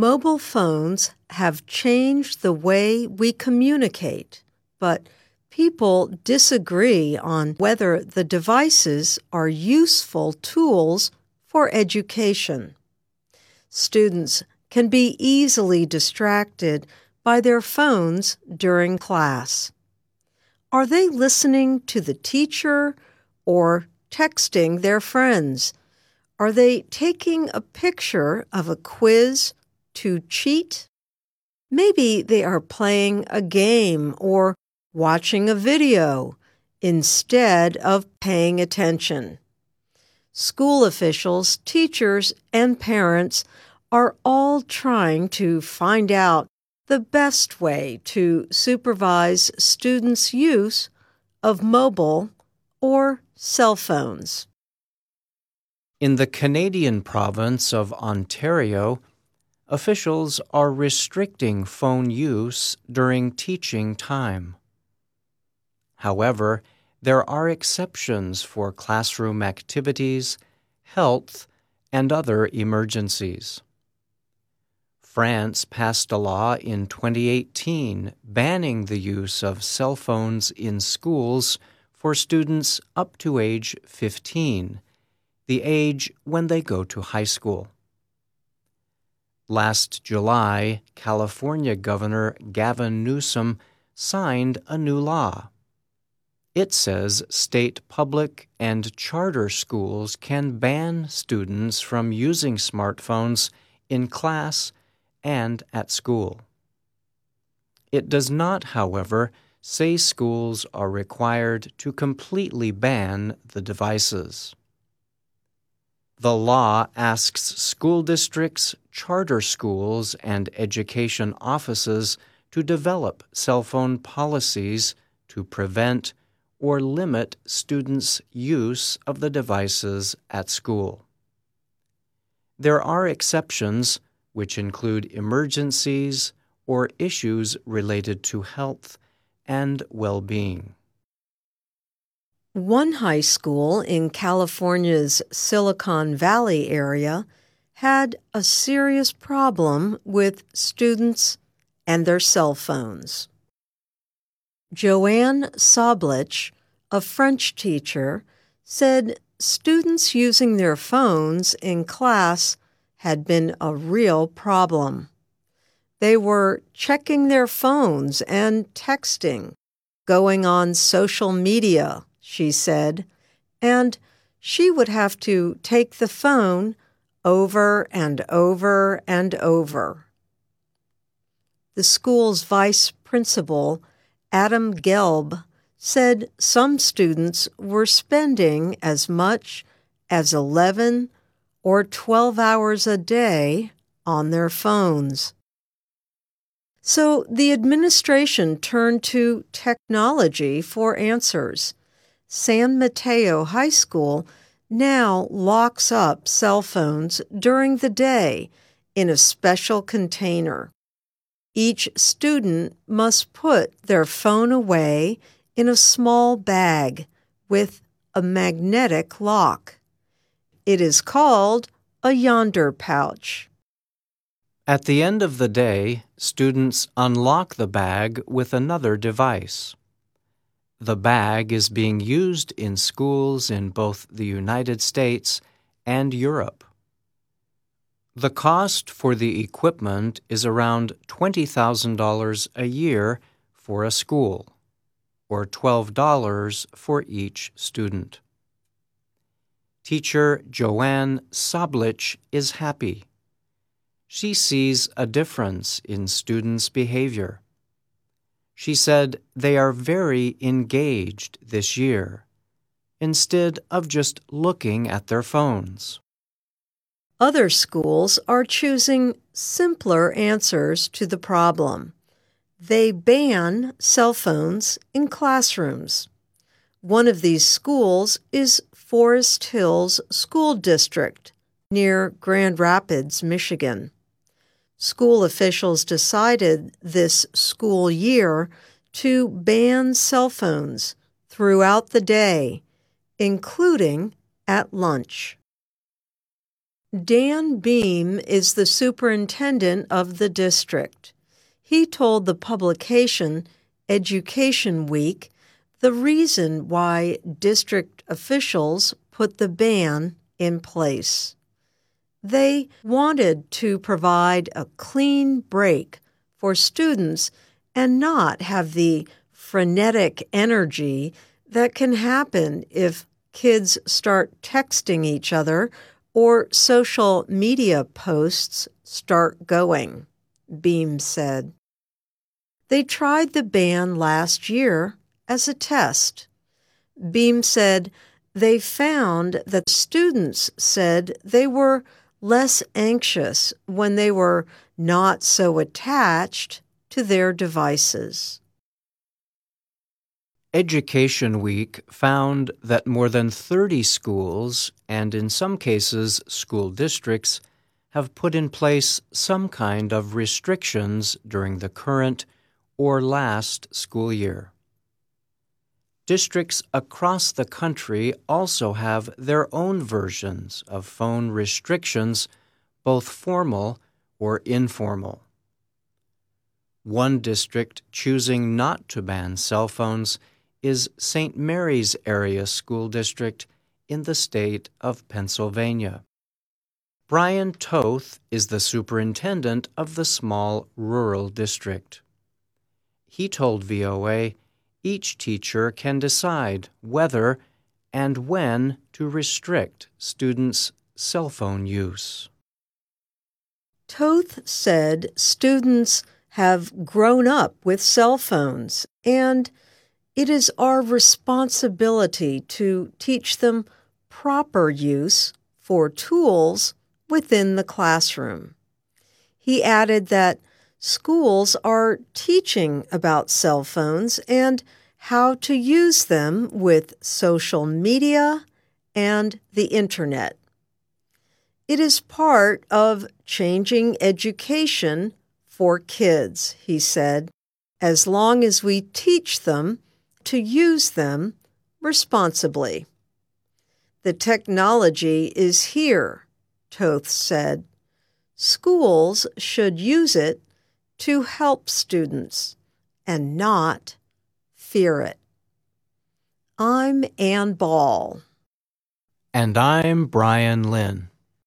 Mobile phones have changed the way we communicate, but people disagree on whether the devices are useful tools for education. Students can be easily distracted by their phones during class. Are they listening to the teacher or texting their friends? Are they taking a picture of a quiz to cheat? Maybe they are playing a game or watching a video instead of paying attention. School officials, teachers, and parents are all trying to find out the best way to supervise students' use of mobile or cell phones. In the Canadian province of Ontario, officials are restricting phone use during teaching time. However, there are exceptions for classroom activities, health, and other emergencies. France passed a law in 2018 banning the use of cell phones in schools for students up to age 15, the age when they go to high school. Last July, California Governor Gavin Newsom signed a new law. It says state public and charter schools can ban students from using smartphones in class and at school. It does not, however, say schools are required to completely ban the devices. The law asks school districts, charter schools, and education offices to develop cell phone policies to prevent or limit students' use of the devices at school. There are exceptions, which include emergencies or issues related to health and well being. One high school in California's Silicon Valley area had a serious problem with students and their cell phones. Joanne Soblich, a French teacher, said students using their phones in class had been a real problem. They were checking their phones and texting, going on social media, she said, and she would have to take the phone over and over and over. The school's vice principal Adam Gelb said some students were spending as much as 11 or 12 hours a day on their phones. So the administration turned to technology for answers. San Mateo High School now locks up cell phones during the day in a special container. Each student must put their phone away in a small bag with a magnetic lock. It is called a Yondr pouch. At the end of the day, students unlock the bag with another device. The bag is being used in schools in both the United States and Europe. The cost for the equipment is around $20,000 a year for a school, or $12 for each student. Teacher Joanne Soblich is happy. She sees a difference in students' behavior. She said they are very engaged this year, instead of just looking at their phones. Other schools are choosing simpler answers to the problem. They ban cell phones in classrooms. One of these schools is Forest Hills School District near Grand Rapids, Michigan. School officials decided this school year to ban cell phones throughout the day, including at lunch. Dan Behm is the superintendent of the district. He told the publication Education Week the reason why district officials put the ban in place. They wanted to provide a clean break for students and not have the frenetic energy that can happen if kids start texting each other or social media posts start going, Behm said. They tried the ban last year as a test. Behm said they found that students said they were less anxious when they were not so attached to their devices. Education Week found that more than 30 schools, and in some cases school districts, have put in place some kind of restrictions during the current or last school year. Districts across the country also have their own versions of phone restrictions, both formal or informal. One district choosing not to ban cell phones is St. Mary's Area School District in the state of Pennsylvania. Brian Toth is the superintendent of the small rural district. He told VOA each teacher can decide whether and when to restrict students' cell phone use. Toth said students have grown up with cell phones, and it is our responsibility to teach them proper use for tools within the classroom. He added that schools are teaching about cell phones and how to use them with social media and the internet. It is part of changing education for kids, he said, as long as we teach them to use them responsibly. The technology is here, Toth said. Schools should use it to help students and not fear it. I'm Ann Ball. And I'm Brian Lynn.